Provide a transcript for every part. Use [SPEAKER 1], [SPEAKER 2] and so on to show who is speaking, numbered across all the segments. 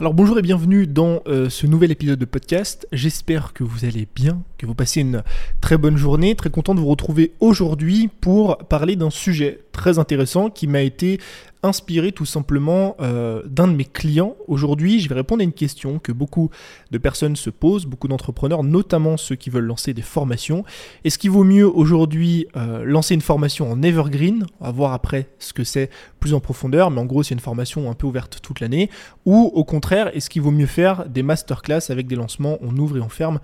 [SPEAKER 1] Alors bonjour et bienvenue dans euh, ce nouvel épisode de podcast. J'espère que vous allez bien, que vous passez une très bonne journée. Très content de vous retrouver aujourd'hui pour parler d'un sujet très intéressant qui m'a été inspiré tout simplement euh, d'un de mes clients. Aujourd'hui, je vais répondre à une question que beaucoup de personnes se posent, beaucoup d'entrepreneurs, notamment ceux qui veulent lancer des formations. Est-ce qu'il vaut mieux aujourd'hui euh, lancer une formation en evergreen On va voir après ce que c'est plus en profondeur, mais en gros, c'est une formation un peu ouverte toute l'année. Ou au contraire, est-ce qu'il vaut mieux faire des masterclass avec des lancements, on ouvre et on ferme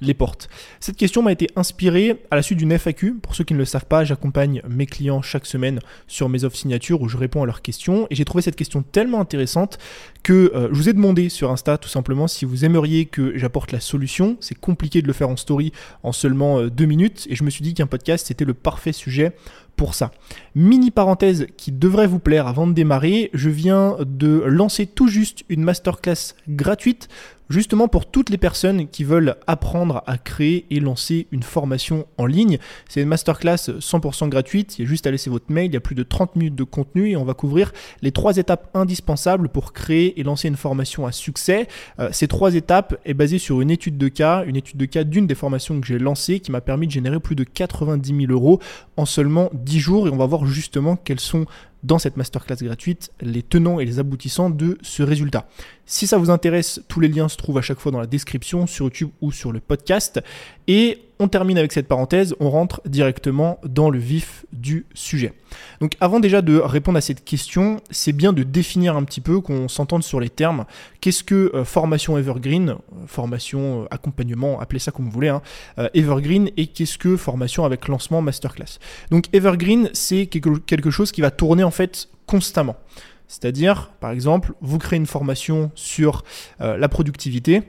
[SPEAKER 1] les portes Cette question m'a été inspirée à la suite d'une FAQ. Pour ceux qui ne le savent pas, j'accompagne mes clients chaque semaine sur mes offres signatures où je réponds à leurs questions. Et j'ai trouvé cette question tellement intéressante que euh, je vous ai demandé sur Insta tout simplement si vous aimeriez que j'apporte la solution. C'est compliqué de le faire en story en seulement euh, deux minutes. Et je me suis dit qu'un podcast, c'était le parfait sujet pour ça. Mini parenthèse qui devrait vous plaire avant de démarrer, je viens de lancer tout juste une masterclass gratuite justement pour toutes les personnes qui veulent apprendre à créer et lancer une formation en ligne. C'est une masterclass 100% gratuite, il y a juste à laisser votre mail, il y a plus de 30 minutes de contenu et on va couvrir les trois étapes indispensables pour créer et lancer une formation à succès. Euh, ces trois étapes est basée sur une étude de cas, une étude de cas d'une des formations que j'ai lancées qui m'a permis de générer plus de 90 000 euros en seulement 10 jours et on va voir justement quels sont dans cette masterclass gratuite les tenants et les aboutissants de ce résultat. Si ça vous intéresse, tous les liens se trouvent à chaque fois dans la description sur YouTube ou sur le podcast. Et on termine avec cette parenthèse, on rentre directement dans le vif du sujet. Donc avant déjà de répondre à cette question, c'est bien de définir un petit peu, qu'on s'entende sur les termes. Qu'est-ce que euh, formation evergreen, formation, euh, accompagnement, appelez ça comme vous voulez, hein, euh, evergreen, et qu'est-ce que formation avec lancement masterclass? Donc evergreen, c'est quelque chose qui va tourner en fait constamment. C'est-à-dire, par exemple, vous créez une formation sur la productivité,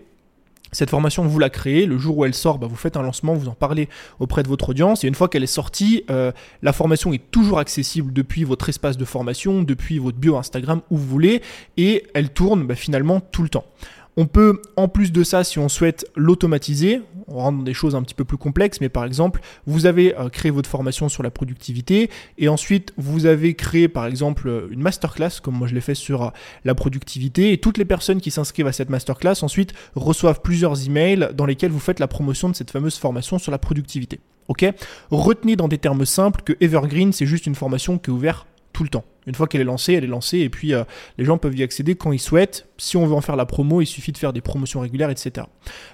[SPEAKER 1] cette formation, vous la créez. Le jour où elle sort, bah, vous faites un lancement, vous en parlez auprès de votre audience. Et une fois qu'elle est sortie, euh, la formation est toujours accessible depuis votre espace de formation, depuis votre bio Instagram, où vous voulez. Et elle tourne bah, finalement tout le temps. On peut, en plus de ça, si on souhaite l'automatiser, dans des choses un petit peu plus complexes, mais par exemple, vous avez euh, créé votre formation sur la productivité et ensuite vous avez créé par exemple euh, une masterclass, comme moi je l'ai fait sur euh, la productivité, et toutes les personnes qui s'inscrivent à cette masterclass ensuite reçoivent plusieurs emails dans lesquels vous faites la promotion de cette fameuse formation sur la productivité. Ok? Retenez dans des termes simples que Evergreen, c'est juste une formation qui est ouverte tout le temps. Une fois qu'elle est lancée, elle est lancée et puis euh, les gens peuvent y accéder quand ils souhaitent. Si on veut en faire la promo, il suffit de faire des promotions régulières, etc.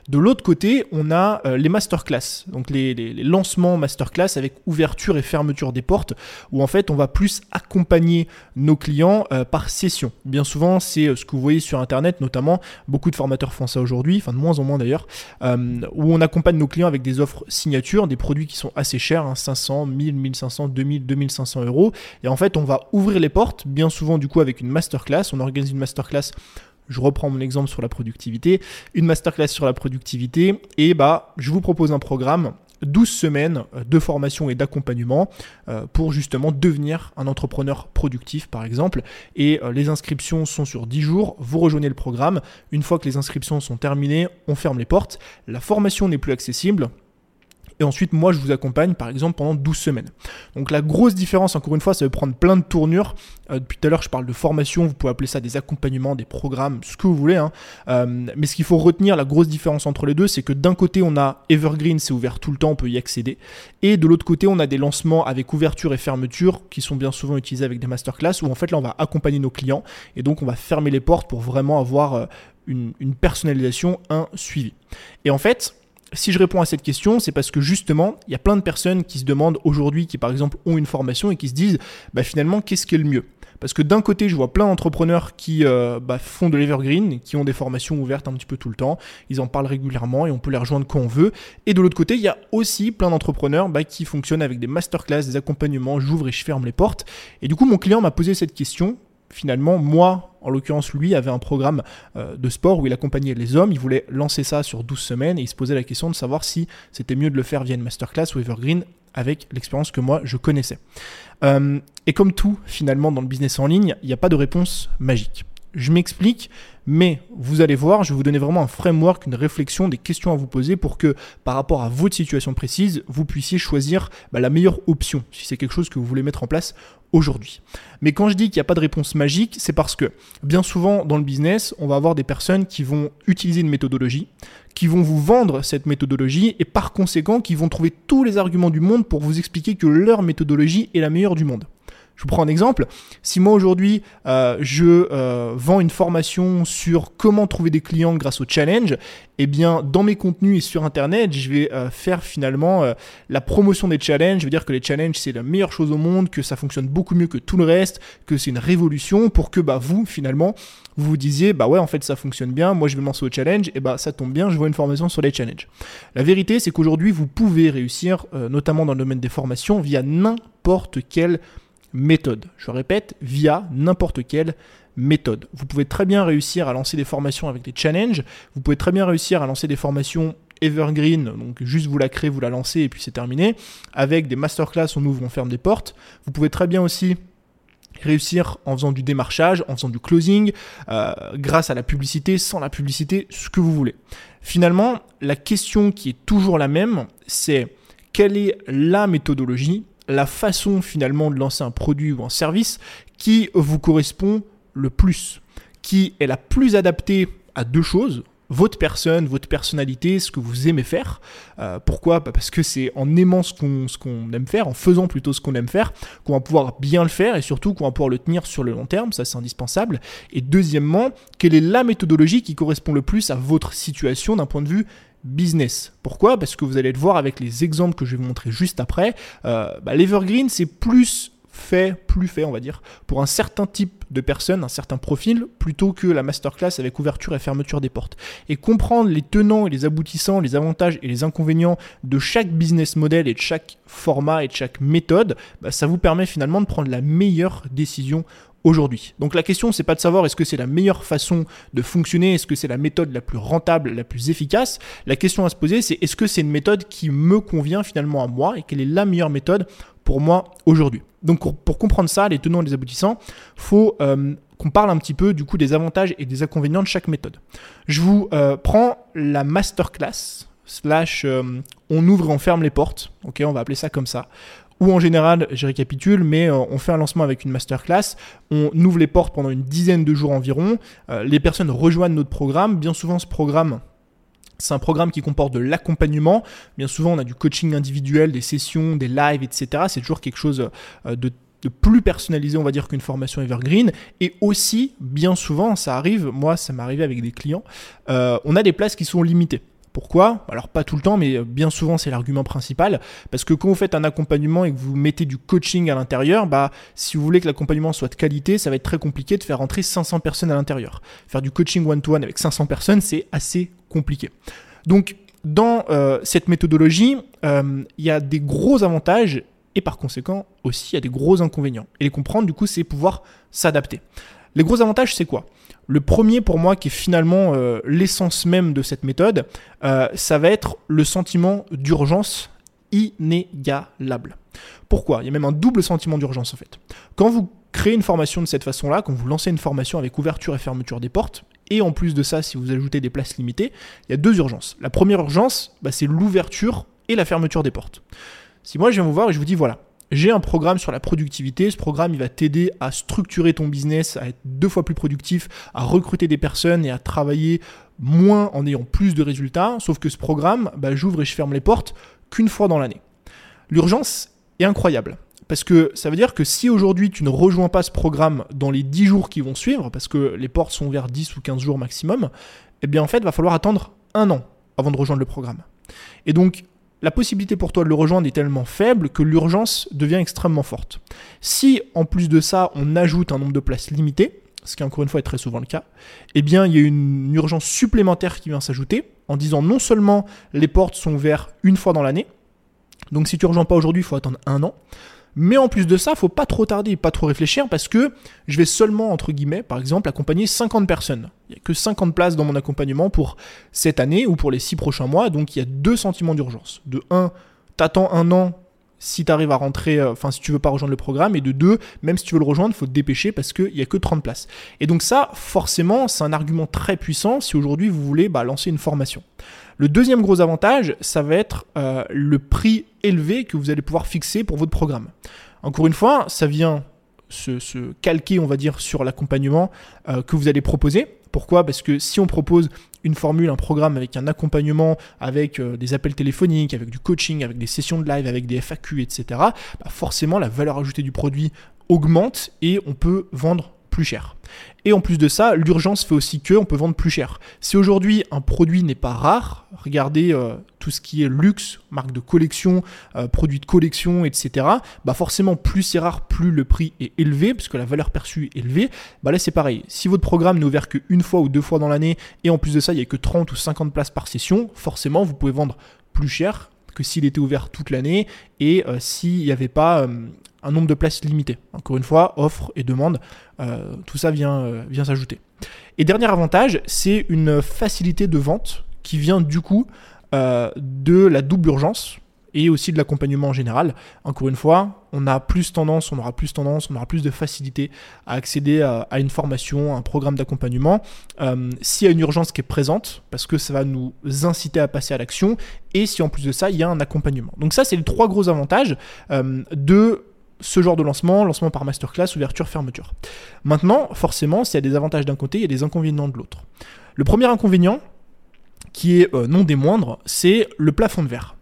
[SPEAKER 1] De l'autre côté, on a euh, les masterclass, donc les, lancements masterclass avec ouverture et fermeture des portes, où en fait on va plus accompagner nos clients euh, par session. Bien souvent, c'est ce que vous voyez sur Internet, notamment beaucoup de formateurs font ça aujourd'hui, enfin de moins en moins d'ailleurs, où on accompagne nos clients avec des offres signatures, des produits qui sont assez chers, 500, 1000, 1500, 2000, 2500 euros, et en fait on va ouvrir les portes, bien souvent du coup avec une masterclass. On organise une masterclass je reprends mon exemple sur la productivité, une masterclass sur la productivité, et bah, je vous propose un programme 12 semaines de formation et d'accompagnement euh, pour justement devenir un entrepreneur productif par exemple. Et euh, les inscriptions sont sur 10 jours, vous rejoignez le programme. Une fois que les inscriptions sont terminées, on ferme les portes. La formation n'est plus accessible, et ensuite, moi, je vous accompagne, par exemple, pendant 12 semaines. Donc la grosse différence, encore une fois, ça va prendre plein de tournures. Euh, depuis tout à l'heure, je parle de formation, vous pouvez appeler ça des accompagnements, des programmes, ce que vous voulez. Hein. Euh, mais ce qu'il faut retenir, la grosse différence entre les deux, c'est que d'un côté, on a Evergreen, c'est ouvert tout le temps, on peut y accéder. Et de l'autre côté, on a des lancements avec ouverture et fermeture qui sont bien souvent utilisés avec des masterclass où en fait, là, on va accompagner nos clients. Et donc, on va fermer les portes pour vraiment avoir euh, une personnalisation, un suivi. Et en fait, si je réponds à cette question, c'est parce que justement, il y a plein de personnes qui se demandent aujourd'hui, qui par exemple ont une formation et qui se disent, bah, finalement, qu'est-ce qui est le mieux? Parce que d'un côté, je vois plein d'entrepreneurs qui euh, bah, font de l'evergreen, qui ont des formations ouvertes un petit peu tout le temps. Ils en parlent régulièrement et on peut les rejoindre quand on veut. Et de l'autre côté, il y a aussi plein d'entrepreneurs bah, qui fonctionnent avec des masterclass, des accompagnements. J'ouvre et je ferme les portes. Et du coup, mon client m'a posé cette question finalement, moi, en l'occurrence, lui, avait un programme euh, de sport où il accompagnait les hommes. Il voulait lancer ça sur 12 semaines et il se posait la question de savoir si c'était mieux de le faire via une masterclass ou Evergreen avec l'expérience que moi je connaissais. Euh, et comme tout, finalement, dans le business en ligne, il n'y a pas de réponse magique. Je m'explique, mais vous allez voir, je vais vous donner vraiment un framework, une réflexion, des questions à vous poser pour que par rapport à votre situation précise, vous puissiez choisir bah, la meilleure option, si c'est quelque chose que vous voulez mettre en place aujourd'hui. Mais quand je dis qu'il n'y a pas de réponse magique, c'est parce que bien souvent dans le business, on va avoir des personnes qui vont utiliser une méthodologie, qui vont vous vendre cette méthodologie et par conséquent qui vont trouver tous les arguments du monde pour vous expliquer que leur méthodologie est la meilleure du monde. Je vous prends un exemple. Si moi aujourd'hui euh, je euh, vends une formation sur comment trouver des clients grâce au challenge, eh bien dans mes contenus et sur internet, je vais euh, faire finalement la promotion des challenges. Je veux dire que les challenges c'est la meilleure chose au monde, que ça fonctionne beaucoup mieux que tout le reste, que c'est une révolution pour que bah vous finalement vous disiez bah ouais en fait ça fonctionne bien, moi je vais lancer au challenge et bah ça tombe bien, je vois une formation sur les challenges. La vérité c'est qu'aujourd'hui vous pouvez réussir notamment dans le domaine des formations via n'importe quelle méthode. Je répète, via n'importe quelle méthode. Vous pouvez très bien réussir à lancer des formations avec des challenges, vous pouvez très bien réussir à lancer des formations evergreen, donc juste vous la créez, vous la lancez et puis c'est terminé, avec des masterclass, on ouvre, on ferme des portes. Vous pouvez très bien aussi réussir en faisant du démarchage, en faisant du closing, euh, grâce à la publicité, sans la publicité, ce que vous voulez. Finalement, la question qui est toujours la même, c'est quelle est la méthodologie la façon finalement de lancer un produit ou un service qui vous correspond le plus, qui est la plus adaptée à deux choses, votre personne, votre personnalité, ce que vous aimez faire. Euh, pourquoi? Bah, Parce que c'est en aimant ce qu'on aime faire, en faisant plutôt ce qu'on aime faire, qu'on va pouvoir bien le faire et surtout qu'on va pouvoir le tenir sur le long terme, ça c'est indispensable. Et deuxièmement, quelle est la méthodologie qui correspond le plus à votre situation d'un point de vue business. Pourquoi? Parce que vous allez le voir avec les exemples que je vais vous montrer juste après. Euh, bah, L'Evergreen, c'est plus fait, plus fait, on va dire, pour un certain type de personnes, un certain profil, plutôt que la masterclass avec ouverture et fermeture des portes. Et comprendre les tenants et les aboutissants, les avantages et les inconvénients de chaque business model et de chaque format et de chaque méthode, bah, ça vous permet finalement de prendre la meilleure décision Donc la question, c'est pas de savoir est-ce que c'est la meilleure façon de fonctionner, est-ce que c'est la méthode la plus rentable, la plus efficace. La question à se poser, c'est est-ce que c'est une méthode qui me convient finalement à moi et quelle est la meilleure méthode pour moi aujourd'hui. Donc pour comprendre ça, les tenants et les aboutissants, faut euh, qu'on parle un petit peu du coup des avantages et des inconvénients de chaque méthode. Je vous euh, prends la masterclass slash euh, on ouvre et on ferme les portes. Ok, on va appeler ça comme ça ou en général, je récapitule, mais euh, on fait un lancement avec une masterclass, on ouvre les portes pendant une dizaine de jours environ, euh, les personnes rejoignent notre programme, bien souvent ce programme c'est un programme qui comporte de l'accompagnement. Bien souvent, on a du coaching individuel, des sessions, des lives, etc. C'est toujours quelque chose euh, de, plus personnalisé, on va dire, qu'une formation evergreen. Et aussi, bien souvent, ça arrive, moi, ça m'est arrivé avec des clients, on a des places qui sont limitées. Pourquoi Alors pas tout le temps, mais bien souvent c'est l'argument principal. Parce que quand vous faites un accompagnement et que vous mettez du coaching à l'intérieur, bah si vous voulez que l'accompagnement soit de qualité, ça va être très compliqué de faire entrer 500 personnes à l'intérieur. Faire du coaching one-to-one avec 500 personnes, c'est assez compliqué. Donc dans euh, cette méthodologie, euh, il y a des gros avantages et par conséquent aussi il y a des gros inconvénients. Et les comprendre du coup c'est pouvoir s'adapter. Les gros avantages c'est quoi? Le premier pour moi, qui est finalement euh, l'essence même de cette méthode, euh, ça va être le sentiment d'urgence inégalable. Pourquoi? Il y a même un double sentiment d'urgence en fait. Quand vous créez une formation de cette façon-là, quand vous lancez une formation avec ouverture et fermeture des portes, et en plus de ça, si vous ajoutez des places limitées, il y a deux urgences. La première urgence, bah, c'est l'ouverture et la fermeture des portes. Si moi je viens vous voir et je vous dis voilà, j'ai un programme sur la productivité. Ce programme, va t'aider à structurer ton business, à être deux fois plus productif, à recruter des personnes et à travailler moins en ayant plus de résultats. Sauf que ce programme, bah, j'ouvre et je ferme les portes qu'une fois dans l'année. L'urgence est incroyable. Parce que ça veut dire que si aujourd'hui tu ne rejoins pas ce programme dans les 10 jours qui vont suivre, parce que les portes sont vers 10 ou 15 jours maximum, eh bien en fait, il va falloir attendre un an avant de rejoindre le programme. Et donc, la possibilité pour toi de le rejoindre est tellement faible que l'urgence devient extrêmement forte. Si en plus de ça, on ajoute un nombre de places limité, ce qui encore une fois est très souvent le cas, eh bien il y a une urgence supplémentaire qui vient s'ajouter en disant non seulement les portes sont ouvertes une fois dans l'année, donc si tu ne rejoins pas aujourd'hui, il faut attendre un an, mais en plus de ça, faut pas trop tarder, pas trop réfléchir parce que je vais seulement, entre guillemets, par exemple, accompagner 50 personnes. Il n'y a que 50 places dans mon accompagnement pour cette année ou pour les 6 prochains mois, donc il y a deux sentiments d'urgence. De un, t'attends un an, si tu arrives à rentrer, euh, enfin si tu veux pas rejoindre le programme, et de deux, même si tu veux le rejoindre, il faut te dépêcher parce qu'il n'y a que 30 places. Et donc ça, forcément, c'est un argument très puissant si aujourd'hui vous voulez bah, lancer une formation. Le deuxième gros avantage, ça va être euh, le prix élevé que vous allez pouvoir fixer pour votre programme. Encore une fois, ça vient se, calquer, on va dire, sur l'accompagnement euh, que vous allez proposer. Pourquoi? Parce que si on propose une formule, un programme avec un accompagnement, avec euh, des appels téléphoniques, avec du coaching, avec des sessions de live, avec des FAQ, etc., bah forcément la valeur ajoutée du produit augmente et on peut vendre cher. Et en plus de ça, l'urgence fait aussi que on peut vendre plus cher. Si aujourd'hui un produit n'est pas rare, regardez euh, tout ce qui est luxe, marque de collection, euh, produits de collection, etc. Bah forcément, plus c'est rare, plus le prix est élevé, puisque la valeur perçue est élevée. Bah là c'est pareil. Si votre programme n'est ouvert qu'une fois ou deux fois dans l'année, et en plus de ça, il n'y a que 30 ou 50 places par session, forcément vous pouvez vendre plus cher que s'il était ouvert toute l'année et euh, s'il n'y avait pas un nombre de places limité. Encore une fois, offre et demande, euh, tout ça vient, euh, vient s'ajouter. Et dernier avantage, c'est une facilité de vente qui vient du coup euh, de la double urgence et aussi de l'accompagnement en général. Encore une fois, on a plus tendance, on aura plus tendance, on aura plus de facilité à accéder à, une formation, à un programme d'accompagnement, s'il y a une urgence qui est présente, parce que ça va nous inciter à passer à l'action, et si en plus de ça, il y a un accompagnement. Donc ça, c'est les trois gros avantages de ce genre de lancement, lancement par masterclass, ouverture, fermeture. Maintenant, forcément, s'il y a des avantages d'un côté, il y a des inconvénients de l'autre. Le premier inconvénient, qui est euh, non des moindres, c'est le plafond de verre.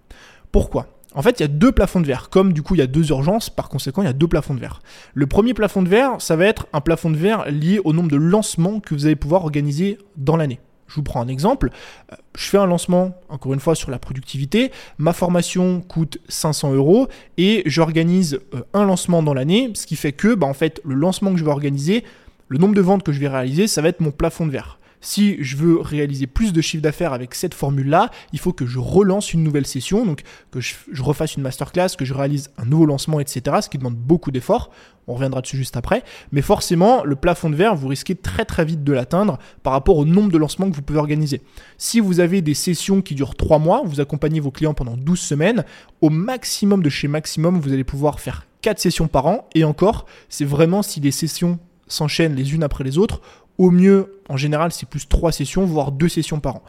[SPEAKER 1] Pourquoi? En fait, il y a deux plafonds de verre. Comme du coup, il y a deux urgences, par conséquent, il y a deux plafonds de verre. Le premier plafond de verre, ça va être un plafond de verre lié au nombre de lancements que vous allez pouvoir organiser dans l'année. Je vous prends un exemple. Euh, je fais un lancement, encore une fois, sur la productivité. Ma formation coûte 500 euros et j'organise euh, un lancement dans l'année, ce qui fait que, bah, en fait, le lancement que je vais organiser, le nombre de ventes que je vais réaliser, ça va être mon plafond de verre. Si je veux réaliser plus de chiffre d'affaires avec cette formule-là, il faut que je relance une nouvelle session, donc que je, refasse une masterclass, que je réalise un nouveau lancement, etc. Ce qui demande beaucoup d'efforts. On reviendra dessus juste après. Mais forcément, le plafond de verre, vous risquez très très vite de l'atteindre par rapport au nombre de lancements que vous pouvez organiser. Si vous avez des sessions qui durent 3 mois, vous accompagnez vos clients pendant 12 semaines, au maximum de chez maximum, vous allez pouvoir faire 4 sessions par an. Et encore, c'est vraiment si les sessions s'enchaînent les unes après les autres au mieux, en général, c'est plus 3 sessions, voire 2 sessions par an.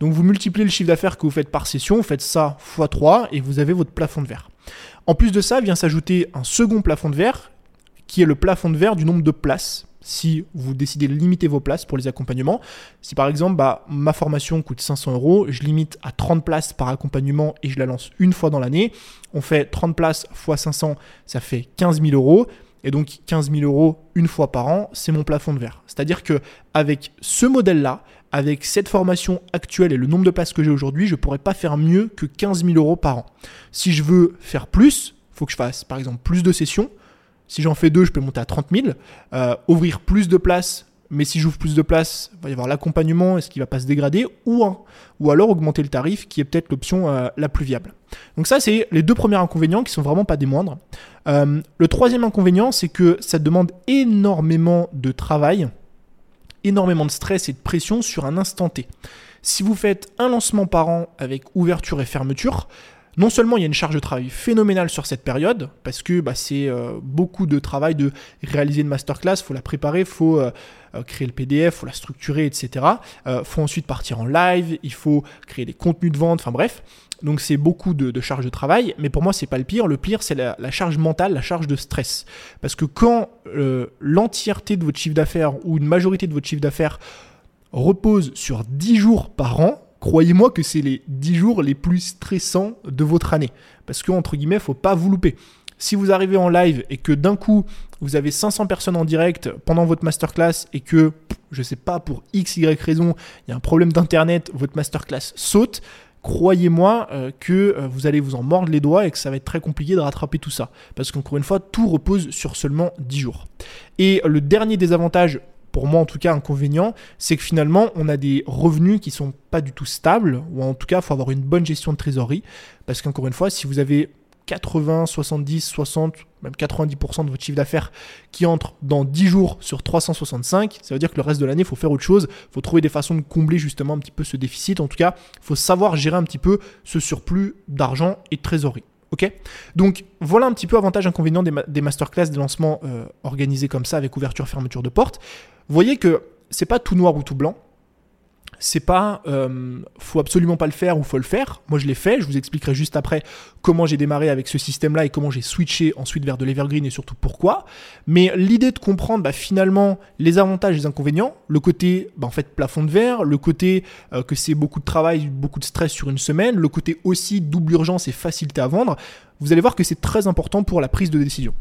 [SPEAKER 1] Donc vous multipliez le chiffre d'affaires que vous faites par session, vous faites ça x 3 et vous avez votre plafond de verre. En plus de ça, vient s'ajouter un second plafond de verre qui est le plafond de verre du nombre de places. Si vous décidez de limiter vos places pour les accompagnements, si par exemple bah, ma formation coûte 500 euros, je limite à 30 places par accompagnement et je la lance une fois dans l'année, on fait 30 places x 500, ça fait 15 000 euros. Et donc 15 000 euros une fois par an, c'est mon plafond de verre. C'est-à-dire que avec ce modèle-là, avec cette formation actuelle et le nombre de places que j'ai aujourd'hui, je ne pourrais pas faire mieux que 15 000 euros par an. Si je veux faire plus, il faut que je fasse par exemple plus de sessions. Si j'en fais deux, je peux monter à 30 000. Euh, ouvrir plus de places mais si j'ouvre plus de place, il va y avoir l'accompagnement, est-ce qu'il va pas se dégrader, ou, ou alors augmenter le tarif, qui est peut-être l'option euh, la plus viable. Donc ça, c'est les deux premiers inconvénients qui sont vraiment pas des moindres. Euh, le troisième inconvénient, c'est que ça demande énormément de travail, énormément de stress et de pression sur un instant T. Si vous faites un lancement par an avec ouverture et fermeture, non seulement il y a une charge de travail phénoménale sur cette période, parce que bah, c'est euh, beaucoup de travail de réaliser une masterclass, il faut la préparer, il faut euh, euh, créer le PDF, il faut la structurer, etc. Il faut ensuite partir en live, il faut créer des contenus de vente, enfin bref. Donc c'est beaucoup de, charge de travail, mais pour moi c'est pas le pire. Le pire c'est la, la, charge mentale, la charge de stress. Parce que quand l'entièreté de votre chiffre d'affaires ou une majorité de votre chiffre d'affaires repose sur 10 jours par an, croyez-moi que c'est les 10 jours les plus stressants de votre année. Parce que, entre guillemets, faut pas vous louper. Si vous arrivez en live et que d'un coup, vous avez 500 personnes en direct pendant votre masterclass et que, je sais pas, pour x, y raison, il y a un problème d'internet, votre masterclass saute, croyez-moi euh, que euh, vous allez vous en mordre les doigts et que ça va être très compliqué de rattraper tout ça. Parce qu'encore une fois, tout repose sur seulement 10 jours. Et le dernier désavantage pour moi en tout cas inconvénient, c'est que finalement on a des revenus qui sont pas du tout stables, ou en tout cas il faut avoir une bonne gestion de trésorerie, parce qu'encore une fois, si vous avez 80, 70, 60, même 90% de votre chiffre d'affaires qui entre dans 10 jours sur 365, ça veut dire que le reste de l'année, il faut faire autre chose, il faut trouver des façons de combler justement un petit peu ce déficit, en tout cas, il faut savoir gérer un petit peu ce surplus d'argent et de trésorerie. Ok Donc voilà un petit peu avantage inconvénient des, des masterclass, des lancements euh, organisés comme ça avec ouverture fermeture de porte. Vous voyez que c'est pas tout noir ou tout blanc c'est pas euh, faut absolument pas le faire ou faut le faire. Moi je l'ai fait, je vous expliquerai juste après comment j'ai démarré avec ce système-là et comment j'ai switché ensuite vers de l'evergreen et surtout pourquoi. Mais l'idée de comprendre bah, finalement les avantages et les inconvénients, le côté bah, en fait plafond de verre, le côté euh, que c'est beaucoup de travail, beaucoup de stress sur une semaine, le côté aussi double urgence et facilité à vendre, vous allez voir que c'est très important pour la prise de décision.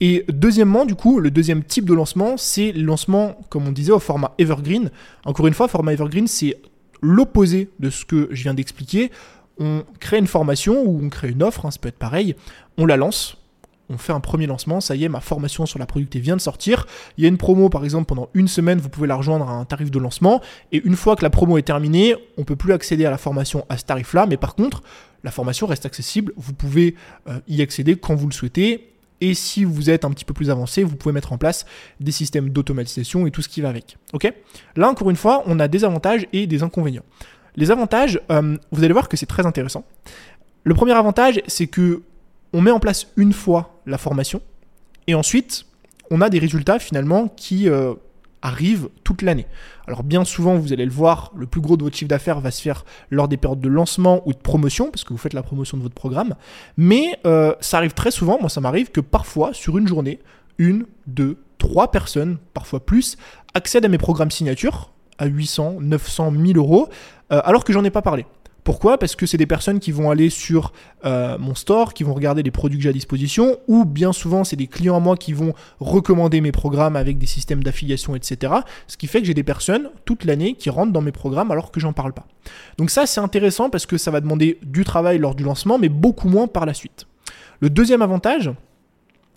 [SPEAKER 1] Et deuxièmement, du coup, le deuxième type de lancement, c'est le lancement, comme on disait, au format Evergreen. Encore une fois, format Evergreen, c'est l'opposé de ce que je viens d'expliquer. On crée une formation ou on crée une offre, hein, ça peut être pareil, on la lance, on fait un premier lancement, ça y est, ma formation sur la productivité vient de sortir. Il y a une promo, par exemple, pendant une semaine, vous pouvez la rejoindre à un tarif de lancement. Et une fois que la promo est terminée, on peut plus accéder à la formation à ce tarif-là. Mais par contre, la formation reste accessible. Vous pouvez euh, y accéder quand vous le souhaitez. Et si vous êtes un petit peu plus avancé, vous pouvez mettre en place des systèmes d'automatisation et tout ce qui va avec. Ok? Là, encore une fois, on a des avantages et des inconvénients. Les avantages, euh, vous allez voir que c'est très intéressant. Le premier avantage, c'est que on met en place une fois la formation et ensuite, on a des résultats finalement qui euh, arrive toute l'année. Alors bien souvent, vous allez le voir, le plus gros de votre chiffre d'affaires va se faire lors des périodes de lancement ou de promotion, parce que vous faites la promotion de votre programme. Mais euh, ça arrive très souvent, moi ça m'arrive que parfois, sur une journée, une, deux, trois personnes, parfois plus, accèdent à mes programmes signature à 800, 900, 1000 euros, euh, alors que j'en ai pas parlé. Pourquoi? Parce que c'est des personnes qui vont aller sur euh, mon store, qui vont regarder les produits que j'ai à disposition, ou bien souvent c'est des clients à moi qui vont recommander mes programmes avec des systèmes d'affiliation, etc. Ce qui fait que j'ai des personnes toute l'année qui rentrent dans mes programmes alors que j'en parle pas. Donc ça c'est intéressant parce que ça va demander du travail lors du lancement, mais beaucoup moins par la suite. Le deuxième avantage,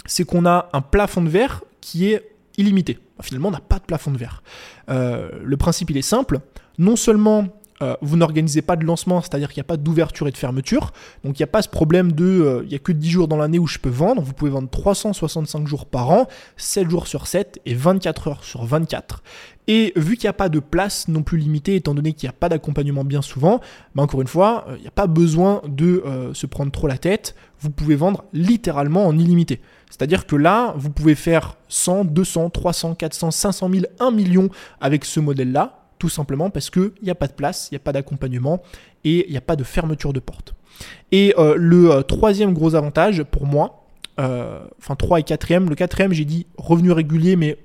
[SPEAKER 1] c'est qu'on a un plafond de verre qui est illimité. Finalement, on n'a pas de plafond de verre. Euh, le principe, il est simple. Non seulement euh, vous n'organisez pas de lancement, c'est-à-dire qu'il n'y a pas d'ouverture et de fermeture. Donc il n'y a pas ce problème de euh, il n'y a que 10 jours dans l'année où je peux vendre. Vous pouvez vendre 365 jours par an, 7 jours sur 7 et 24 heures sur 24. Et vu qu'il n'y a pas de place non plus limitée, étant donné qu'il n'y a pas d'accompagnement bien souvent, bah encore une fois, euh, il n'y a pas besoin de se prendre trop la tête. Vous pouvez vendre littéralement en illimité. C'est-à-dire que là, vous pouvez faire 100, 200, 300, 400, 500 000, 1 million avec ce modèle-là simplement parce qu'il n'y a pas de place, il n'y a pas d'accompagnement et il n'y a pas de fermeture de porte. Et euh, le euh, troisième gros avantage pour moi, euh, enfin 3 et quatrième, le quatrième j'ai dit revenu régulier, mais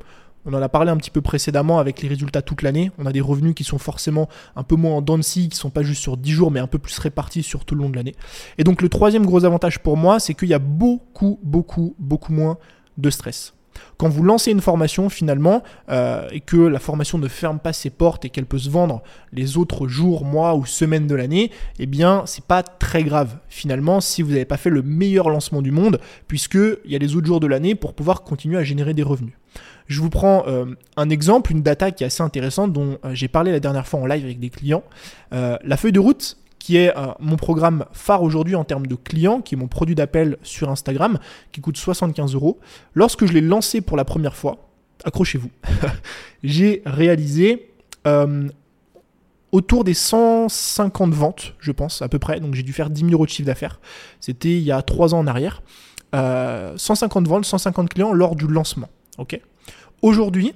[SPEAKER 1] on en a parlé un petit peu précédemment avec les résultats toute l'année. On a des revenus qui sont forcément un peu moins en dents qui sont pas juste sur 10 jours, mais un peu plus répartis sur tout le long de l'année. Et donc le troisième gros avantage pour moi, c'est qu'il y a beaucoup, beaucoup, beaucoup moins de stress. Quand vous lancez une formation finalement euh, et que la formation ne ferme pas ses portes et qu'elle peut se vendre les autres jours, mois ou semaines de l'année, eh bien c'est pas très grave finalement si vous n'avez pas fait le meilleur lancement du monde puisque il y a les autres jours de l'année pour pouvoir continuer à générer des revenus. Je vous prends euh, un exemple, une data qui est assez intéressante dont euh, j'ai parlé la dernière fois en live avec des clients. la feuille de route, qui est euh, mon programme phare aujourd'hui en termes de clients, qui est mon produit d'appel sur Instagram, qui coûte 75 euros. Lorsque je l'ai lancé pour la première fois, accrochez-vous, j'ai réalisé euh, autour des 150 ventes, je pense, à peu près. Donc j'ai dû faire 10 000 euros de chiffre d'affaires. C'était il y a 3 ans en arrière. 150 euh, ventes, 150 clients lors du lancement. Aujourd'hui,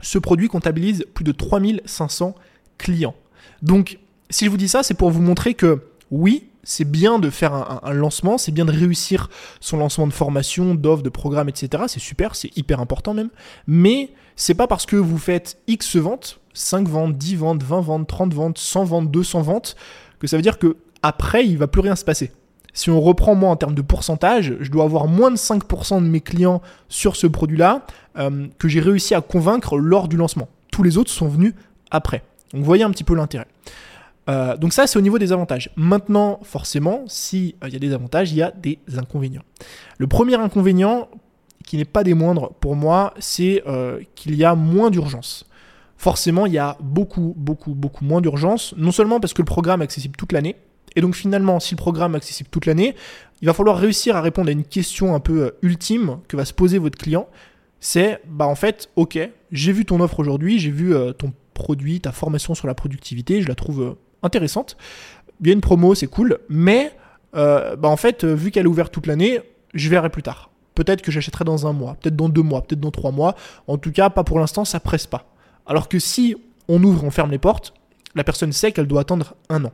[SPEAKER 1] ce produit comptabilise plus de 3500 clients. Donc si je vous dis ça, c'est pour vous montrer que oui, c'est bien de faire un, lancement, c'est bien de réussir son lancement de formation, d'offre, de programme, etc. C'est super, c'est hyper important même. Mais c'est pas parce que vous faites X ventes, 5 ventes, 10 ventes, 20 ventes, 30 ventes, 100 ventes, 200 ventes, que ça veut dire que après, il va plus rien se passer. Si on reprend moi en termes de pourcentage, je dois avoir moins de 5% de mes clients sur ce produit-là euh, que j'ai réussi à convaincre lors du lancement. Tous les autres sont venus après. Donc vous voyez un petit peu l'intérêt. Euh, donc ça, c'est au niveau des avantages. Maintenant, forcément, s'il euh, y a des avantages, il y a des inconvénients. Le premier inconvénient, qui n'est pas des moindres pour moi, c'est euh, qu'il y a moins d'urgence. Forcément, il y a beaucoup, beaucoup, beaucoup moins d'urgence. Non seulement parce que le programme est accessible toute l'année, et donc finalement, si le programme est accessible toute l'année, il va falloir réussir à répondre à une question un peu ultime que va se poser votre client. C'est, bah en fait, ok, j'ai vu ton offre aujourd'hui, j'ai vu ton produit, ta formation sur la productivité, je la trouve intéressante. Il y a une promo, c'est cool, mais euh, bah en fait, euh, vu qu'elle est ouverte toute l'année, je verrai plus tard. Peut-être que j'achèterai dans un mois, peut-être dans deux mois, peut-être dans trois mois. En tout cas, pas pour l'instant, ça presse pas. Alors que si on ouvre, on ferme les portes, la personne sait qu'elle doit attendre un an.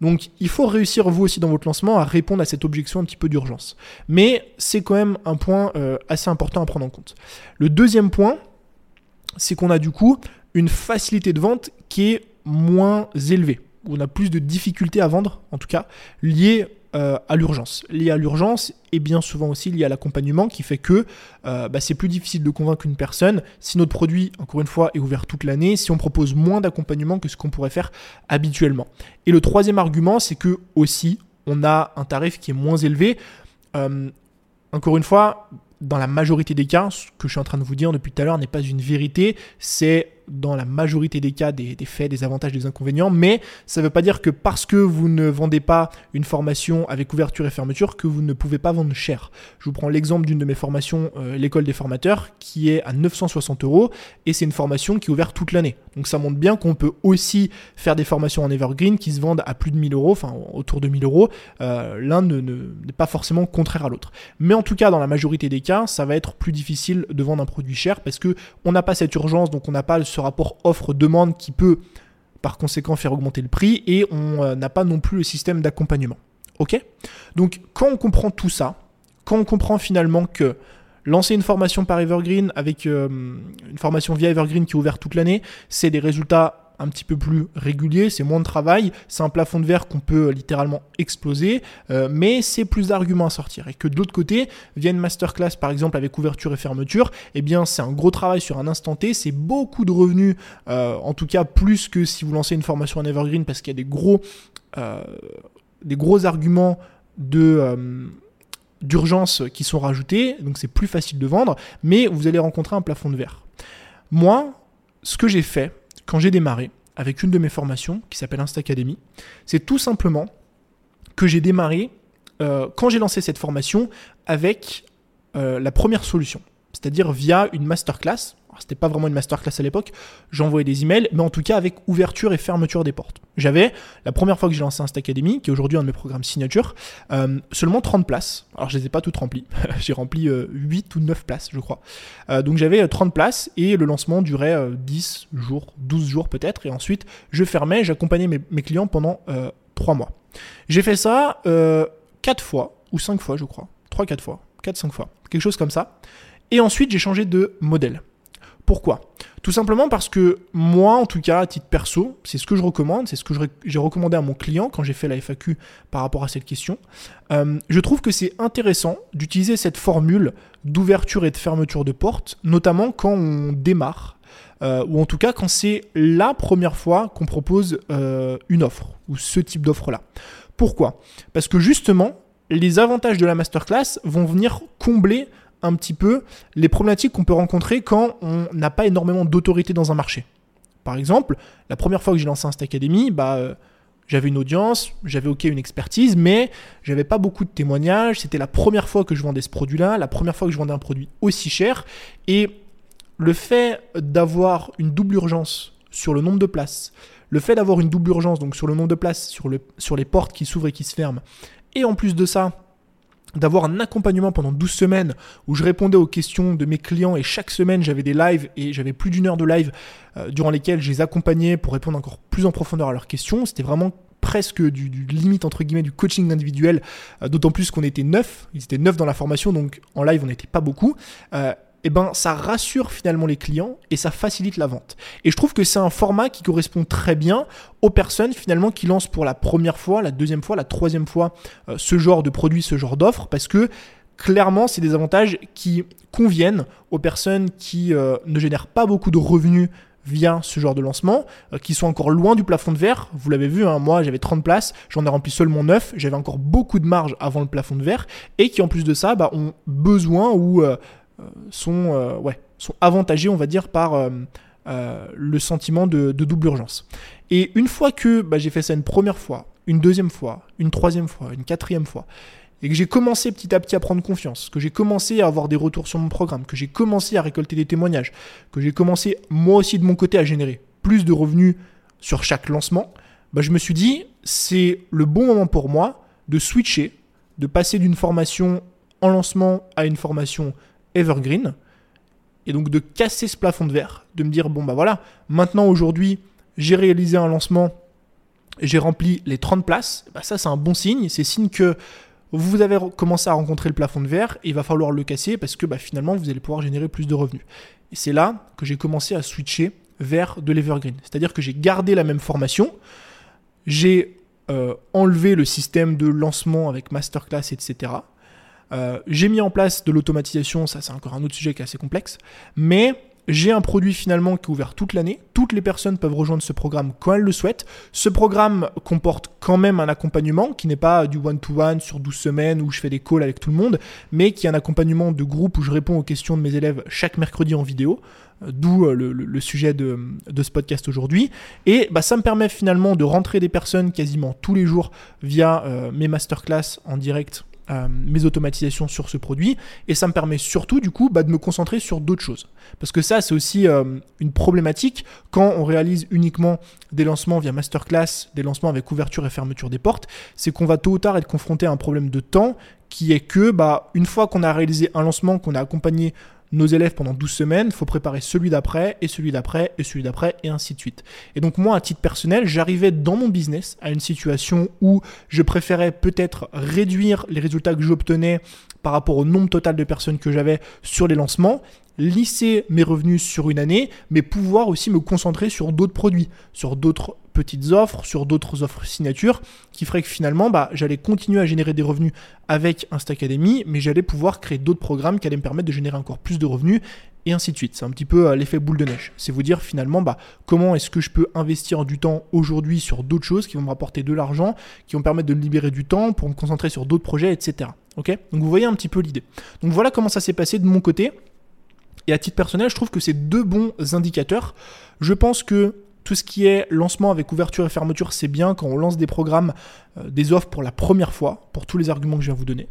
[SPEAKER 1] Donc il faut réussir vous aussi dans votre lancement à répondre à cette objection un petit peu d'urgence. Mais c'est quand même un point euh, assez important à prendre en compte. Le deuxième point, c'est qu'on a du coup une facilité de vente qui est moins élevée. On a plus de difficultés à vendre, en tout cas, liées euh, à l'urgence. Lié à l'urgence et bien souvent aussi lié à l'accompagnement qui fait que euh, bah, c'est plus difficile de convaincre une personne si notre produit, encore une fois, est ouvert toute l'année, si on propose moins d'accompagnement que ce qu'on pourrait faire habituellement. Et le troisième argument, c'est que aussi, on a un tarif qui est moins élevé. Euh, encore une fois, dans la majorité des cas, ce que je suis en train de vous dire depuis tout à l'heure n'est pas une vérité, c'est dans la majorité des cas des, faits, des avantages, des inconvénients, mais ça ne veut pas dire que parce que vous ne vendez pas une formation avec ouverture et fermeture, que vous ne pouvez pas vendre cher. Je vous prends l'exemple d'une de mes formations, euh, l'école des formateurs, qui est à 960 euros, et c'est une formation qui est ouverte toute l'année. Donc ça montre bien qu'on peut aussi faire des formations en evergreen qui se vendent à plus de 1000 euros, enfin autour de 1000 euros. Euh, l'un n'est pas forcément contraire à l'autre. Mais en tout cas, dans la majorité des cas, ça va être plus difficile de vendre un produit cher parce que on n'a pas cette urgence, donc on n'a pas ce rapport offre-demande qui peut par conséquent faire augmenter le prix et on euh, n'a pas non plus le système d'accompagnement. Ok? Donc quand on comprend tout ça, quand on comprend finalement que lancer une formation par Evergreen avec euh, une formation via Evergreen qui est ouverte toute l'année, c'est des résultats un petit peu plus régulier, c'est moins de travail, c'est un plafond de verre qu'on peut littéralement exploser, euh, mais c'est plus d'arguments à sortir. Et que de l'autre côté, via une masterclass par exemple avec ouverture et fermeture, eh bien c'est un gros travail sur un instant T, c'est beaucoup de revenus, euh, en tout cas plus que si vous lancez une formation en evergreen parce qu'il y a des gros, euh, des gros arguments de d'urgence qui sont rajoutés, donc c'est plus facile de vendre, mais vous allez rencontrer un plafond de verre. Moi, ce que j'ai fait, quand j'ai démarré avec une de mes formations qui s'appelle Insta Academy, c'est tout simplement que j'ai démarré euh, quand j'ai lancé cette formation avec euh, la première solution, c'est-à-dire via une masterclass c'était pas vraiment une masterclass à l'époque, j'envoyais des emails, mais en tout cas avec ouverture et fermeture des portes. J'avais, la première fois que j'ai lancé Insta Academy, qui est aujourd'hui un de mes programmes signature, euh, seulement 30 places. Alors je les ai pas toutes remplies, j'ai rempli 8 euh, ou 9 places je crois. Euh, donc j'avais 30 places et le lancement durait 10 jours, 12 jours peut-être, et ensuite je fermais, j'accompagnais mes, mes, clients pendant 3 mois. J'ai fait ça 4 fois, ou 5 fois je crois, 3-4 fois, 4-5 fois, quelque chose comme ça. Et ensuite j'ai changé de modèle. Pourquoi? Tout simplement parce que moi, en tout cas, à titre perso, c'est ce que je recommande, c'est ce que j'ai recommandé à mon client quand j'ai fait la FAQ par rapport à cette question. Euh, je trouve que c'est intéressant d'utiliser cette formule d'ouverture et de fermeture de porte, notamment quand on démarre, euh, ou en tout cas quand c'est la première fois qu'on propose euh, une offre, ou ce type d'offre-là. Pourquoi? Parce que justement, les avantages de la masterclass vont venir combler un petit peu les problématiques qu'on peut rencontrer quand on n'a pas énormément d'autorité dans un marché. Par exemple, la première fois que j'ai lancé Insta Academy, bah, euh, j'avais une audience, j'avais ok une expertise, mais j'avais pas beaucoup de témoignages. C'était la première fois que je vendais ce produit-là, la première fois que je vendais un produit aussi cher. Et le fait d'avoir une double urgence sur le nombre de places, le fait d'avoir une double urgence donc sur le nombre de places, sur, le, sur les portes qui s'ouvrent et qui se ferment, et en plus de ça, d'avoir un accompagnement pendant 12 semaines où je répondais aux questions de mes clients et chaque semaine j'avais des lives et j'avais plus d'une heure de live euh, durant lesquels je les accompagnais pour répondre encore plus en profondeur à leurs questions. C'était vraiment presque du, limite entre guillemets du coaching individuel, euh, d'autant plus qu'on était neuf, ils étaient neuf dans la formation, donc en live on n'était pas beaucoup. Euh, eh ben, ça rassure finalement les clients et ça facilite la vente. Et je trouve que c'est un format qui correspond très bien aux personnes finalement qui lancent pour la première fois, la deuxième fois, la troisième fois euh, ce genre de produit, ce genre d'offre, parce que clairement, c'est des avantages qui conviennent aux personnes qui euh, ne génèrent pas beaucoup de revenus via ce genre de lancement, euh, qui sont encore loin du plafond de verre. Vous l'avez vu, hein, moi j'avais 30 places, j'en ai rempli seulement 9, j'avais encore beaucoup de marge avant le plafond de verre, et qui en plus de ça bah, ont besoin ou sont, euh, ouais, sont avantagés, on va dire, par euh, le sentiment de, double urgence. Et une fois que bah, j'ai fait ça une première fois, une deuxième fois, une troisième fois, une quatrième fois, et que j'ai commencé petit à petit à prendre confiance, que j'ai commencé à avoir des retours sur mon programme, que j'ai commencé à récolter des témoignages, que j'ai commencé moi aussi de mon côté à générer plus de revenus sur chaque lancement, bah, je me suis dit, c'est le bon moment pour moi de switcher, de passer d'une formation en lancement à une formation evergreen, et donc de casser ce plafond de verre, de me dire, bon bah voilà, maintenant aujourd'hui, j'ai réalisé un lancement, j'ai rempli les 30 places, bah ça c'est un bon signe, c'est signe que vous avez commencé à rencontrer le plafond de verre, et il va falloir le casser parce que bah, finalement vous allez pouvoir générer plus de revenus. Et c'est là que j'ai commencé à switcher vers de l'evergreen. C'est-à-dire que j'ai gardé la même formation, j'ai euh, enlevé le système de lancement avec masterclass, etc. Euh, j'ai mis en place de l'automatisation, ça c'est encore un autre sujet qui est assez complexe, mais j'ai un produit finalement qui est ouvert toute l'année. Toutes les personnes peuvent rejoindre ce programme quand elles le souhaitent. Ce programme comporte quand même un accompagnement qui n'est pas du one-to-one sur 12 semaines où je fais des calls avec tout le monde, mais qui est un accompagnement de groupe où je réponds aux questions de mes élèves chaque mercredi en vidéo. Euh, d'où euh, le, sujet de, ce podcast aujourd'hui. Et bah, ça me permet finalement de rentrer des personnes quasiment tous les jours via mes masterclass en direct euh, mes automatisations sur ce produit. Et ça me permet surtout du coup bah, de me concentrer sur d'autres choses. Parce que ça c'est aussi euh, une problématique quand on réalise uniquement des lancements via masterclass des lancements avec ouverture et fermeture des portes c'est qu'on va tôt ou tard être confronté à un problème de temps qui est que bah, une fois qu'on a réalisé un lancement qu'on a accompagné nos élèves pendant 12 semaines, il faut préparer celui d'après, et celui d'après, et celui d'après, et ainsi de suite. Et donc moi, à titre personnel, j'arrivais dans mon business à une situation où je préférais peut-être réduire les résultats que j'obtenais par rapport au nombre total de personnes que j'avais sur les lancements, lisser mes revenus sur une année, mais pouvoir aussi me concentrer sur d'autres produits, sur d'autres petites offres, sur d'autres offres signature, qui ferait que finalement, bah, j'allais continuer à générer des revenus avec Academy, mais j'allais pouvoir créer d'autres programmes qui allaient me permettre de générer encore plus de revenus, et ainsi de suite. C'est un petit peu euh, l'effet boule de neige. C'est vous dire finalement, bah, comment est-ce que je peux investir du temps aujourd'hui sur d'autres choses qui vont me rapporter de l'argent, qui vont me permettre de libérer du temps pour me concentrer sur d'autres projets, etc. Ok? Donc vous voyez un petit peu l'idée. Donc voilà comment ça s'est passé de mon côté. Et à titre personnel, je trouve que c'est deux bons indicateurs. Je pense que tout ce qui est lancement avec ouverture et fermeture, c'est bien quand on lance des programmes, euh, des offres pour la première fois, pour tous les arguments que je viens vous donner.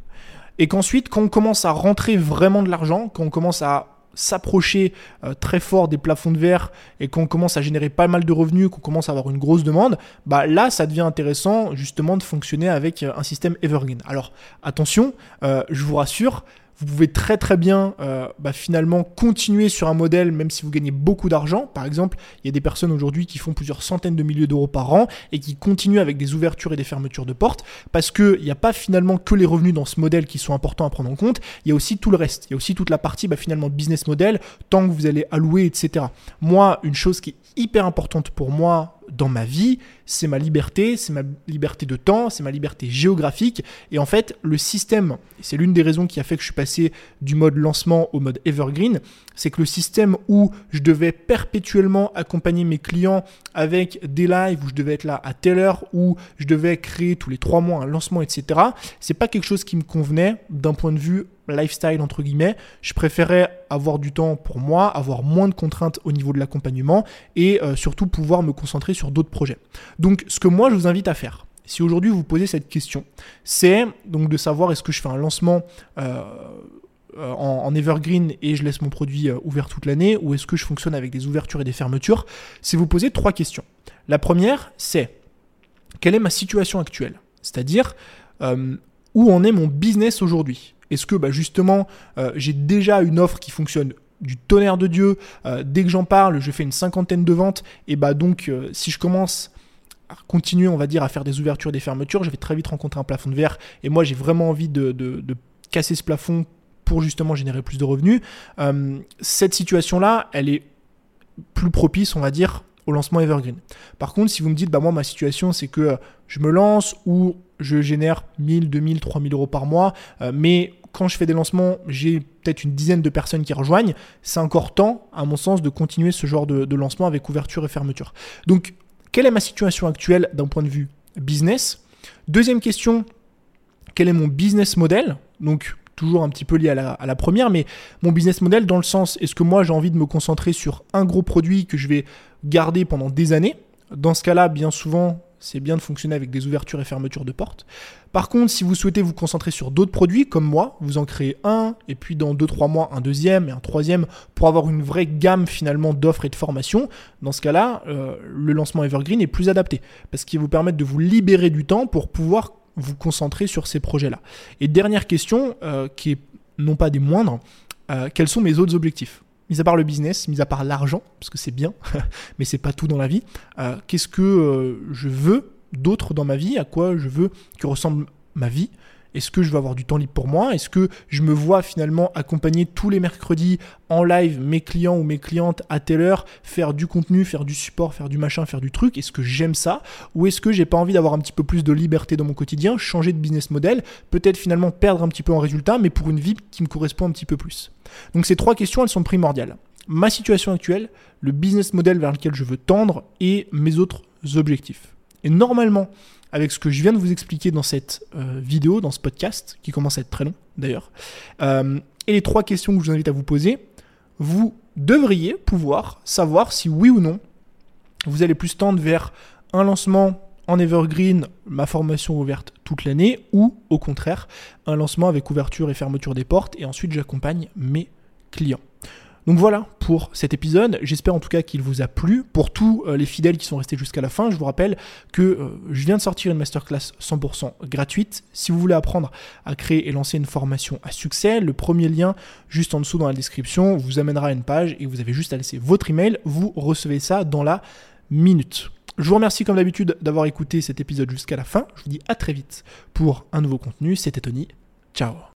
[SPEAKER 1] Et qu'ensuite, quand on commence à rentrer vraiment de l'argent, quand on commence à s'approcher euh, très fort des plafonds de verre et qu'on commence à générer pas mal de revenus, qu'on commence à avoir une grosse demande, bah là ça devient intéressant justement de fonctionner avec euh, un système evergreen. Alors attention, je vous rassure, vous pouvez très très bien euh, bah, finalement continuer sur un modèle même si vous gagnez beaucoup d'argent. Par exemple, il y a des personnes aujourd'hui qui font plusieurs centaines de milliers d'euros par an et qui continuent avec des ouvertures et des fermetures de portes parce qu'il n'y a pas finalement que les revenus dans ce modèle qui sont importants à prendre en compte, il y a aussi tout le reste. Il y a aussi toute la partie bah, finalement business model, tant que vous allez allouer, etc. Moi, une chose qui est hyper importante pour moi dans ma vie, c'est ma liberté, c'est ma liberté de temps, c'est ma liberté géographique. Et en fait, le système, c'est l'une des raisons qui a fait que je suis passé du mode lancement au mode evergreen, c'est que le système où je devais perpétuellement accompagner mes clients avec des lives où je devais être là à telle heure, où je devais créer tous les trois mois un lancement, etc., c'est pas quelque chose qui me convenait d'un point de vue lifestyle entre guillemets. Je préférais avoir du temps pour moi, avoir moins de contraintes au niveau de l'accompagnement et euh, surtout pouvoir me concentrer sur d'autres projets. Donc ce que moi je vous invite à faire, si aujourd'hui vous posez cette question, c'est donc de savoir est-ce que je fais un lancement euh, euh, en, evergreen et je laisse mon produit ouvert toute l'année ou est-ce que je fonctionne avec des ouvertures et des fermetures? C'est vous poser trois questions. La première, c'est quelle est ma situation actuelle? C'est-à-dire où en est mon business aujourd'hui? Est-ce que bah, justement euh, j'ai déjà une offre qui fonctionne du tonnerre de Dieu euh, Dès que j'en parle, je fais une cinquantaine de ventes. Et bah donc euh, si je commence continuer, on va dire, à faire des ouvertures et des fermetures, je vais très vite rencontrer un plafond de verre. Et moi j'ai vraiment envie de, casser ce plafond pour justement générer plus de revenus. cette situation-là, elle est plus propice, on va dire, au lancement Evergreen. Par contre, si vous me dites, bah moi ma situation c'est que je me lance ou je génère 1000, 2000, 3000 euros par mois, mais quand je fais des lancements, j'ai peut-être une dizaine de personnes qui rejoignent. C'est encore temps, à mon sens, de continuer ce genre de, lancement avec ouverture et fermeture. Donc, quelle est ma situation actuelle d'un point de vue business? Deuxième question, quel est mon business model? Toujours un petit peu lié à la, première, mais mon business model dans le sens, est-ce que moi j'ai envie de me concentrer sur un gros produit que je vais garder pendant des années? Dans ce cas-là, bien souvent, c'est bien de fonctionner avec des ouvertures et fermetures de portes. Par contre, si vous souhaitez vous concentrer sur d'autres produits, comme moi, vous en créez un, et puis dans 2-3 mois, un deuxième et un troisième, pour avoir une vraie gamme finalement d'offres et de formations, dans ce cas-là, euh, le lancement Evergreen est plus adapté, parce qu'il vous permet de vous libérer du temps pour pouvoir vous concentrer sur ces projets-là. Et dernière question, euh, qui est non pas des moindres, euh, quels sont mes autres objectifs? Mis à part le business, mis à part l'argent, parce que c'est bien, mais c'est pas tout dans la vie. Euh, qu'est-ce que je veux d'autre dans ma vie? À quoi je veux que ressemble ma vie? Est-ce que je vais avoir du temps libre pour moi? Est-ce que je me vois finalement accompagner tous les mercredis en live mes clients ou mes clientes à telle heure, faire du contenu, faire du support, faire du machin, faire du truc? Est-ce que j'aime ça? Ou est-ce que j'ai pas envie d'avoir un petit peu plus de liberté dans mon quotidien, changer de business model, peut-être finalement perdre un petit peu en résultat, mais pour une vie qui me correspond un petit peu plus? Donc ces trois questions, elles sont primordiales. Ma situation actuelle, le business model vers lequel je veux tendre et mes autres objectifs. Et normalement, avec ce que je viens de vous expliquer dans cette euh, vidéo, dans ce podcast, qui commence à être très long d'ailleurs, euh, et les trois questions que je vous invite à vous poser, vous devriez pouvoir savoir si oui ou non vous allez plus tendre vers un lancement en evergreen, ma formation ouverte toute l'année, ou au contraire, un lancement avec ouverture et fermeture des portes, et ensuite j'accompagne mes clients. Donc voilà pour cet épisode. J'espère en tout cas qu'il vous a plu. Pour tous euh, les fidèles qui sont restés jusqu'à la fin, je vous rappelle que euh, je viens de sortir une masterclass 100% gratuite. Si vous voulez apprendre à créer et lancer une formation à succès, le premier lien juste en dessous dans la description vous amènera à une page et vous avez juste à laisser votre email. Vous recevez ça dans la minute. Je vous remercie comme d'habitude d'avoir écouté cet épisode jusqu'à la fin. Je vous dis à très vite pour un nouveau contenu. C'était Tony. Ciao